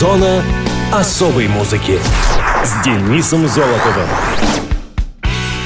Зона особой музыки с Денисом Золотовым.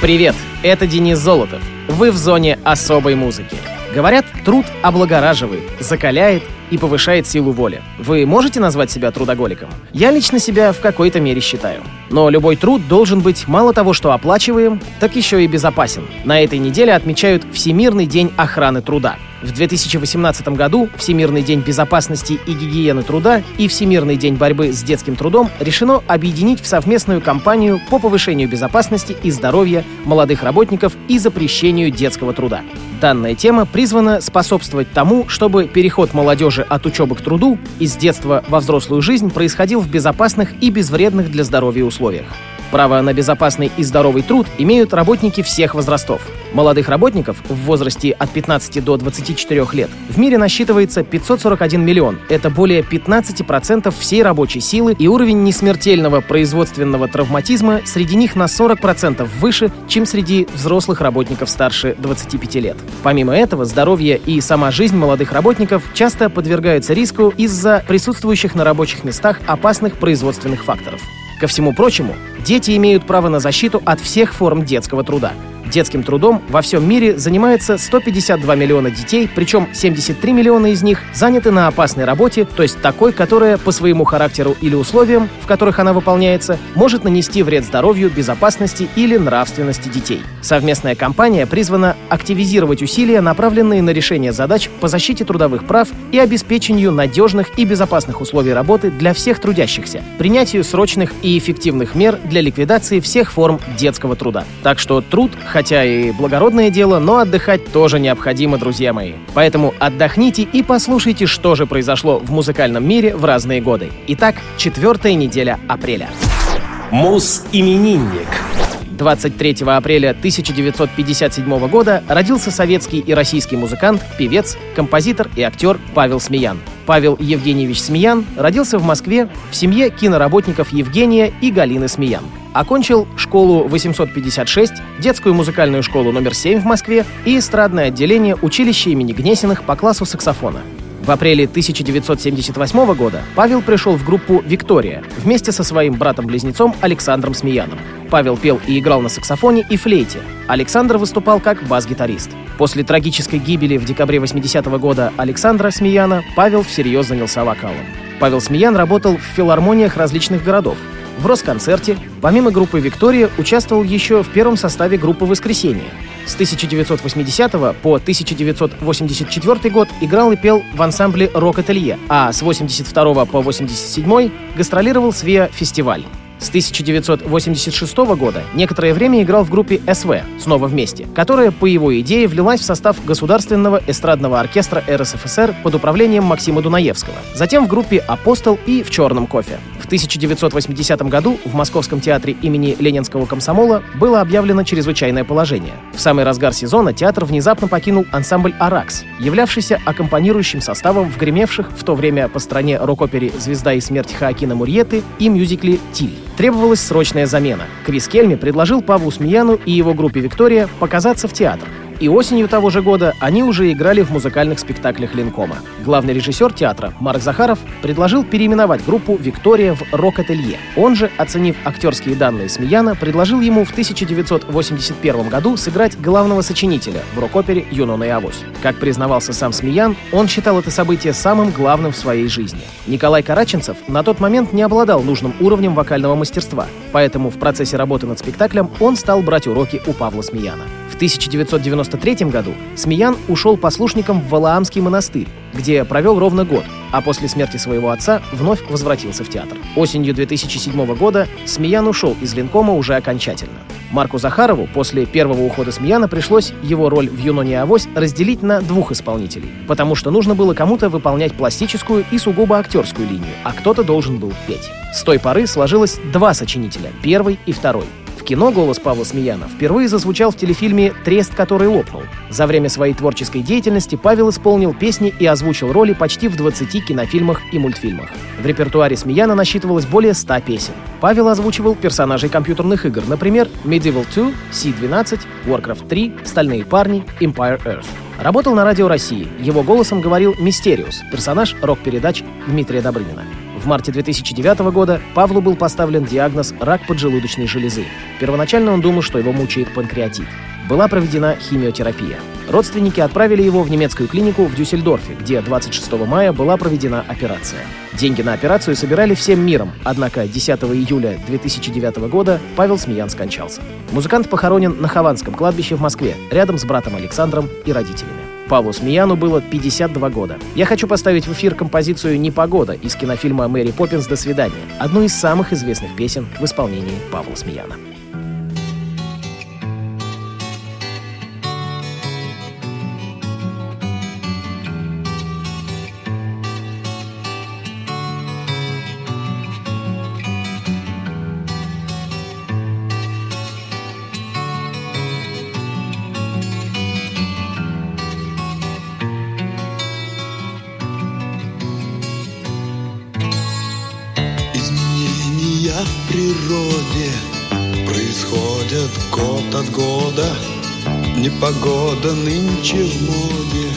Привет, это Денис Золотов. Вы в зоне особой музыки. Говорят, труд облагораживает, закаляет и повышает силу воли. Вы можете назвать себя трудоголиком? Я лично себя в какой-то мере считаю. Но любой труд должен быть мало того, что оплачиваем, так еще и безопасен. На этой неделе отмечают Всемирный день охраны труда. В 2018 году Всемирный день безопасности и гигиены труда и Всемирный день борьбы с детским трудом решено объединить в совместную кампанию по повышению безопасности и здоровья молодых работников и запрещению детского труда. Данная тема призвана способствовать тому, чтобы переход молодежи от учебы к труду из детства во взрослую жизнь происходил в безопасных и безвредных для здоровья условиях. Право на безопасный и здоровый труд имеют работники всех возрастов. Молодых работников в возрасте от 15 до 24 лет в мире насчитывается 541 миллион. Это более 15% всей рабочей силы и уровень несмертельного производственного травматизма среди них на 40% выше, чем среди взрослых работников старше 25 лет. Помимо этого, здоровье и сама жизнь молодых работников часто подвергаются риску из-за присутствующих на рабочих местах опасных производственных факторов. Ко всему прочему, дети имеют право на защиту от всех форм детского труда. Детским трудом во всем мире занимается 152 миллиона детей, причем 73 миллиона из них заняты на опасной работе, то есть такой, которая по своему характеру или условиям, в которых она выполняется, может нанести вред здоровью, безопасности или нравственности детей. Совместная кампания призвана активизировать усилия, направленные на решение задач по защите трудовых прав и обеспечению надежных и безопасных условий работы для всех трудящихся, принятию срочных и эффективных мер для ликвидации всех форм детского труда. Так что труд хотя и благородное дело, но отдыхать тоже необходимо, друзья мои. Поэтому отдохните и послушайте, что же произошло в музыкальном мире в разные годы. Итак, четвертая неделя апреля. Мус-именинник. 23 апреля 1957 года родился советский и российский музыкант, певец, композитор и актер Павел Смеян. Павел Евгеньевич Смеян родился в Москве в семье киноработников Евгения и Галины Смеян. Окончил школу 856, детскую музыкальную школу номер 7 в Москве и эстрадное отделение училища имени Гнесиных по классу саксофона. В апреле 1978 года Павел пришел в группу «Виктория» вместе со своим братом-близнецом Александром Смеяном. Павел пел и играл на саксофоне и флейте. Александр выступал как бас-гитарист. После трагической гибели в декабре 80 -го года Александра Смеяна Павел всерьез занялся вокалом. Павел Смеян работал в филармониях различных городов, в Росконцерте, помимо группы «Виктория», участвовал еще в первом составе группы «Воскресенье». С 1980 по 1984 год играл и пел в ансамбле «Рок-ателье», а с 82 по 87 гастролировал с ВИА «Фестиваль». С 1986 года некоторое время играл в группе СВ «Снова вместе», которая, по его идее, влилась в состав Государственного эстрадного оркестра РСФСР под управлением Максима Дунаевского, затем в группе «Апостол» и в «Черном кофе». В 1980 году в Московском театре имени Ленинского комсомола было объявлено чрезвычайное положение. В самый разгар сезона театр внезапно покинул ансамбль «Аракс», являвшийся аккомпанирующим составом в гремевших в то время по стране рок-опере «Звезда и смерть» Хаакина Мурьеты и мюзикле «Тиль». Требовалась срочная замена. Крис Кельми предложил Павлу Смеяну и его группе «Виктория» показаться в театр. И осенью того же года они уже играли в музыкальных спектаклях Линкома. Главный режиссер театра Марк Захаров предложил переименовать группу «Виктория» в «Рок-ателье». Он же, оценив актерские данные Смеяна, предложил ему в 1981 году сыграть главного сочинителя в рок-опере «Юнона и Авось». Как признавался сам Смеян, он считал это событие самым главным в своей жизни. Николай Караченцев на тот момент не обладал нужным уровнем вокального мастерства, поэтому в процессе работы над спектаклем он стал брать уроки у Павла Смеяна. В 1993 году Смеян ушел послушником в Валаамский монастырь, где провел ровно год, а после смерти своего отца вновь возвратился в театр. Осенью 2007 года Смеян ушел из Линкома уже окончательно. Марку Захарову после первого ухода Смеяна пришлось его роль в «Юноне Авось» разделить на двух исполнителей, потому что нужно было кому-то выполнять пластическую и сугубо актерскую линию, а кто-то должен был петь. С той поры сложилось два сочинителя, первый и второй кино голос Павла Смеяна впервые зазвучал в телефильме «Трест, который лопнул». За время своей творческой деятельности Павел исполнил песни и озвучил роли почти в 20 кинофильмах и мультфильмах. В репертуаре Смеяна насчитывалось более 100 песен. Павел озвучивал персонажей компьютерных игр, например, Medieval 2, C-12, Warcraft 3, Стальные парни, Empire Earth. Работал на Радио России. Его голосом говорил Мистериус, персонаж рок-передач Дмитрия Добрынина. В марте 2009 года Павлу был поставлен диагноз «рак поджелудочной железы». Первоначально он думал, что его мучает панкреатит. Была проведена химиотерапия. Родственники отправили его в немецкую клинику в Дюссельдорфе, где 26 мая была проведена операция. Деньги на операцию собирали всем миром, однако 10 июля 2009 года Павел Смеян скончался. Музыкант похоронен на Хованском кладбище в Москве, рядом с братом Александром и родителями. Павлу Смеяну было 52 года. Я хочу поставить в эфир композицию «Непогода» из кинофильма «Мэри Поппинс. До свидания», одну из самых известных песен в исполнении Павла Смеяна. Изменения в природе. Происходят год от года. Непогода нынче в моде,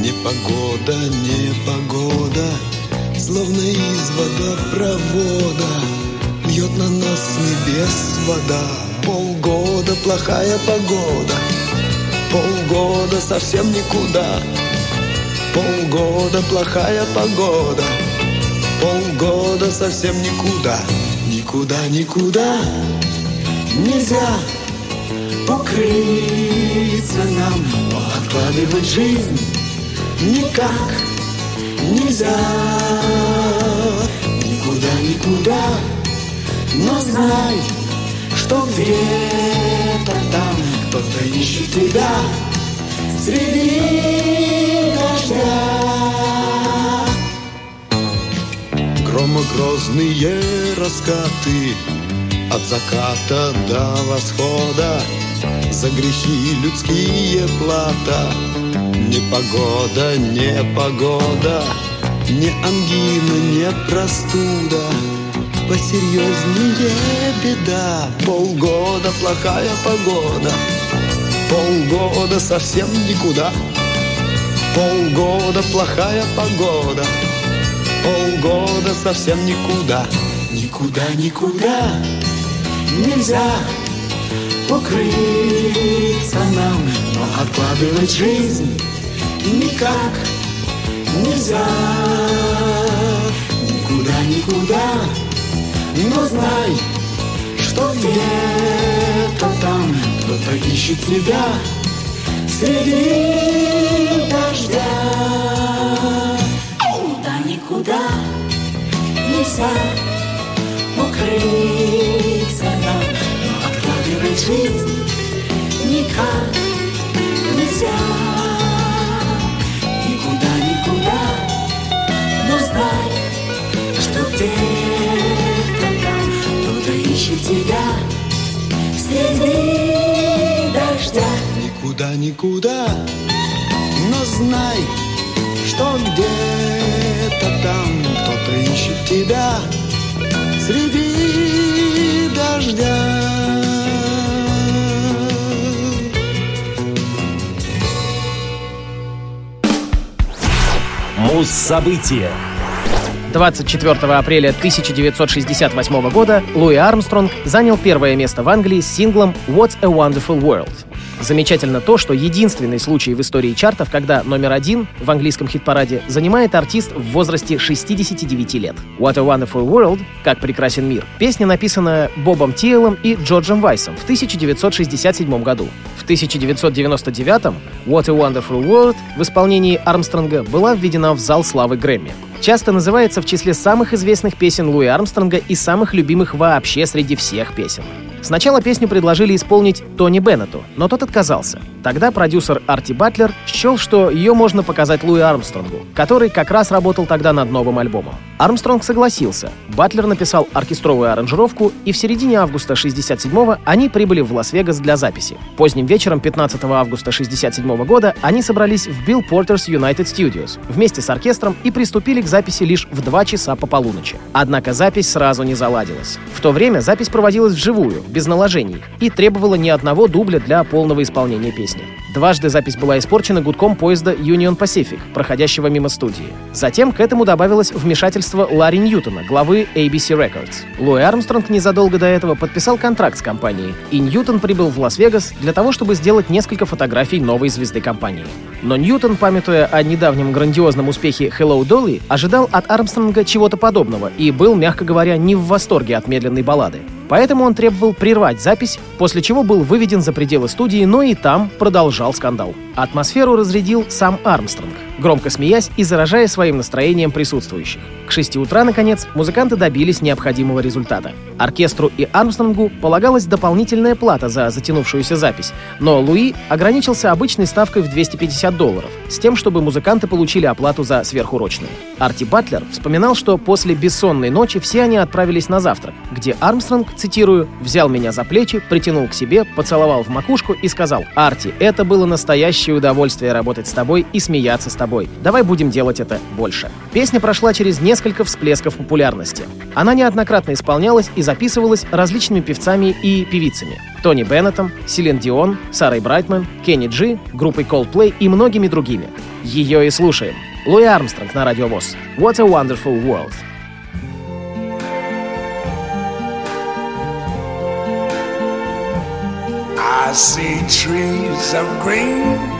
непогода, непогода, словно из водопровода. Льет на нас с небес вода. Полгода плохая погода, полгода совсем никуда, полгода плохая погода. Полгода совсем никуда, никуда, никуда Нельзя укрыться нам, откладывать жизнь никак нельзя. Никуда, никуда, но знай, что где-то там кто-то ищет тебя среди дождя Громогрозные раскаты От заката до восхода. За грехи людские плата. Непогода, непогода Не ангина, не простуда. Посерьезнее беда. Полгода плохая погода. Полгода совсем никуда. Полгода плохая погода Полгода совсем никуда. Никуда, никуда Нельзя укрыться нам Но откладывать жизнь никак нельзя. Никуда, никуда Но знай, что где-то там Кто-то ищет тебя Среди дождя нельзя укрыться нам, но откладывать жизнь? Никак нельзя. Никуда, никуда, но знай, что где-то там. Кто-то ищет тебя среди дождя. Никуда, никуда, но знай, что где-то там кто-то ищет тебя среди дождя. Муз-события. 24 апреля 1968 года Луи Армстронг занял первое место в Англии с синглом «What a Wonderful World». Замечательно то, что единственный случай в истории чартов, когда номер один в английском хит-параде занимает артист в возрасте 69 лет. «What a Wonderful World» — «Как прекрасен мир» — песня написана Бобом Тиэлом и Джорджем Вайсом в 1967 году. В 1999-м «What a Wonderful World» в исполнении Армстронга была введена в зал славы Грэмми. Часто называется в числе самых известных песен Луи Армстронга и самых любимых вообще среди всех песен. Сначала песню предложили исполнить Тони Беннету, но тот отказался. Тогда продюсер Арти Батлер счел, что ее можно показать Луи Армстронгу, который как раз работал тогда над новым альбомом. Армстронг согласился. Батлер написал оркестровую аранжировку, и в середине августа 67-го они прибыли в Лас-Вегас для записи. Поздним вечером 15 августа 67 года они собрались в Bill Porter's United Studios вместе с оркестром и приступили к записи лишь в 2 часа по полуночи. Однако запись сразу не заладилась. В то время запись проводилась вживую, без наложений, и требовала не одного дубля для полного исполнения песни. Дважды запись была испорчена гудком поезда Union Pacific, проходящего мимо студии. Затем к этому добавилось вмешательство Ларри Ньютона, главы ABC Records. Луи Армстронг незадолго до этого подписал контракт с компанией, и Ньютон прибыл в Лас-Вегас для того, чтобы сделать несколько фотографий новой звезды компании. Но Ньютон, памятуя о недавнем грандиозном успехе Hello Dolly, ожидал от Армстронга чего-то подобного и был, мягко говоря, не в восторге от медленной баллады. Поэтому он требовал прервать запись, после чего был выведен за пределы студии, но и там продолжал скандал. Атмосферу разрядил сам Армстронг, громко смеясь и заражая своим настроением присутствующих. К 6 утра, наконец, музыканты добились необходимого результата. Оркестру и Армстронгу полагалась дополнительная плата за затянувшуюся запись, но Луи ограничился обычной ставкой в 250 долларов, с тем, чтобы музыканты получили оплату за сверхурочные. Арти Батлер вспоминал, что после бессонной ночи все они отправились на завтрак, где Армстронг, цитирую, «взял меня за плечи, притянул к себе, поцеловал в макушку и сказал, «Арти, это было настоящее удовольствие работать с тобой и смеяться с тобой. Давай будем делать это больше». Песня прошла через несколько всплесков популярности. Она неоднократно исполнялась и записывалась различными певцами и певицами. Тони Беннетом, Силен Дион, Сарой Брайтман, Кенни Джи, группой Coldplay и многими другими. Ее и слушаем. Луи Армстронг на Радио ВОЗ. What a Wonderful World. I see trees of green,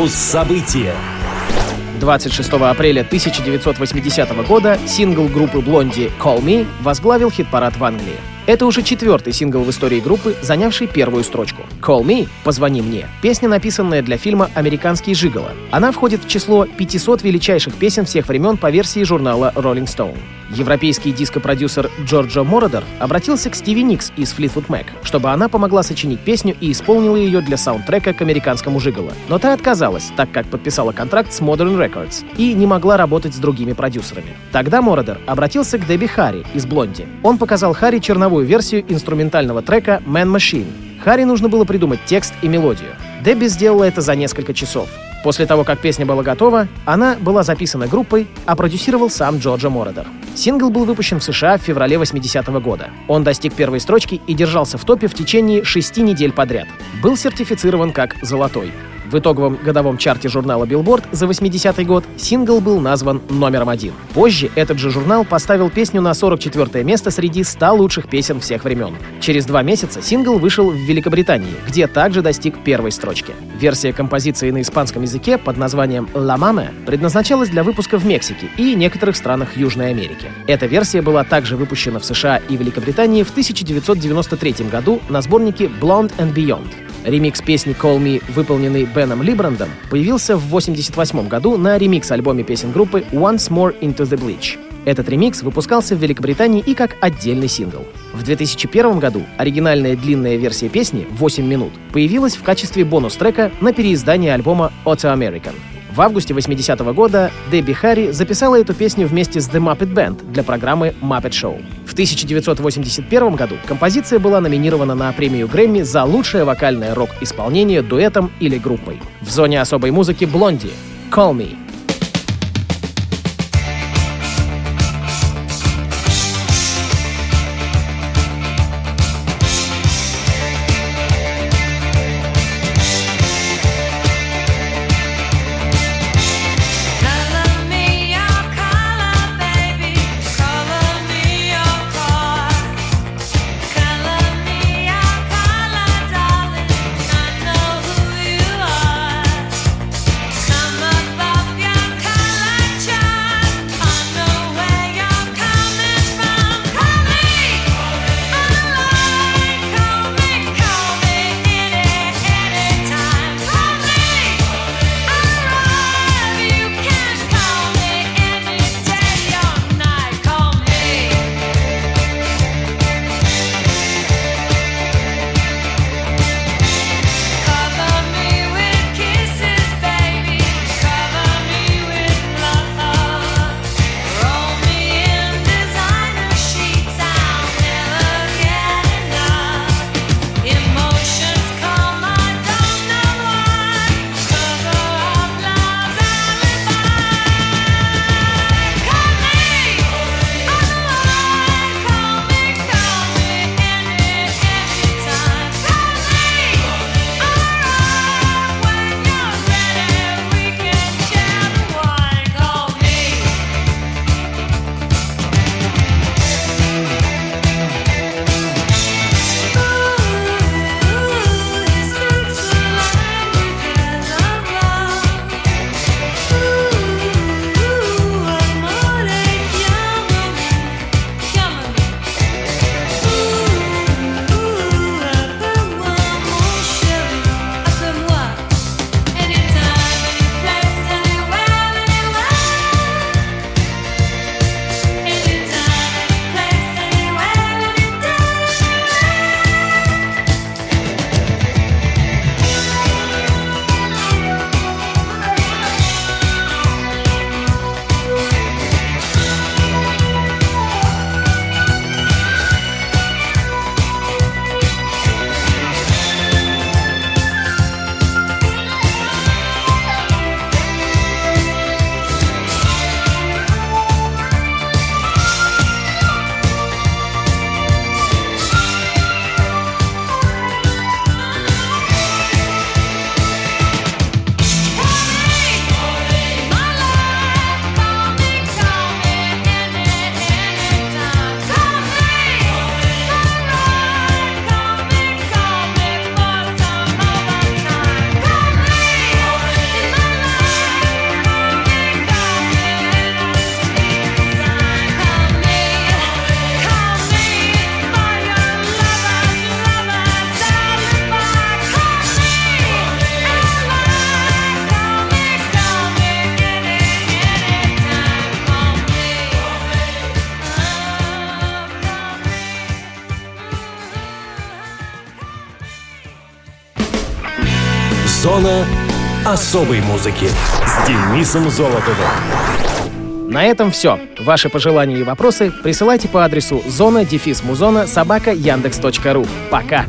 'Муз события. 26 апреля 1980 года сингл группы Блонди «Call Me» возглавил хит-парад в Англии. Это уже четвертый сингл в истории группы, занявший первую строчку. «Call Me» — «Позвони мне» — песня, написанная для фильма «Американский жиголо». Она входит в число 500 величайших песен всех времен по версии журнала Rolling Stone. Европейский дископродюсер Джорджо Мородер обратился к Стиви Никс из Fleetwood Mac, чтобы она помогла сочинить песню и исполнила ее для саундтрека к «Американскому жиголо». Но та отказалась, так как подписала контракт с Modern Records и не могла работать с другими продюсерами. Тогда Мородер обратился к Дебби Харри из «Блонди». Он показал Харри черновую версию инструментального трека «Man Machine». Харри нужно было придумать текст и мелодию. Дебби сделала это за несколько часов. После того, как песня была готова, она была записана группой, а продюсировал сам Джорджа Мородер. Сингл был выпущен в США в феврале 80-го года. Он достиг первой строчки и держался в топе в течение шести недель подряд. Был сертифицирован как «золотой». В итоговом годовом чарте журнала Billboard за 80-й год сингл был назван номером один. Позже этот же журнал поставил песню на 44 место среди 100 лучших песен всех времен. Через два месяца сингл вышел в Великобритании, где также достиг первой строчки. Версия композиции на испанском языке под названием «La Mame» предназначалась для выпуска в Мексике и некоторых странах Южной Америки. Эта версия была также выпущена в США и Великобритании в 1993 году на сборнике Blonde and Beyond. Ремикс песни «Call Me», выполненный Беном Либрандом, появился в 1988 году на ремикс-альбоме песен группы «Once More Into the Bleach». Этот ремикс выпускался в Великобритании и как отдельный сингл. В 2001 году оригинальная длинная версия песни 8 минут появилась в качестве бонус-трека на переиздании альбома Auto American. В августе 80-го года Дебби Харри записала эту песню вместе с The Muppet Band для программы Muppet Show. В 1981 году композиция была номинирована на премию Грэмми за лучшее вокальное рок-исполнение дуэтом или группой. В зоне особой музыки Блонди «Call Me» Зона особой музыки с Денисом Золотовым. На этом все. Ваши пожелания и вопросы присылайте по адресу зона дефис музона собака яндекс.ру. Пока!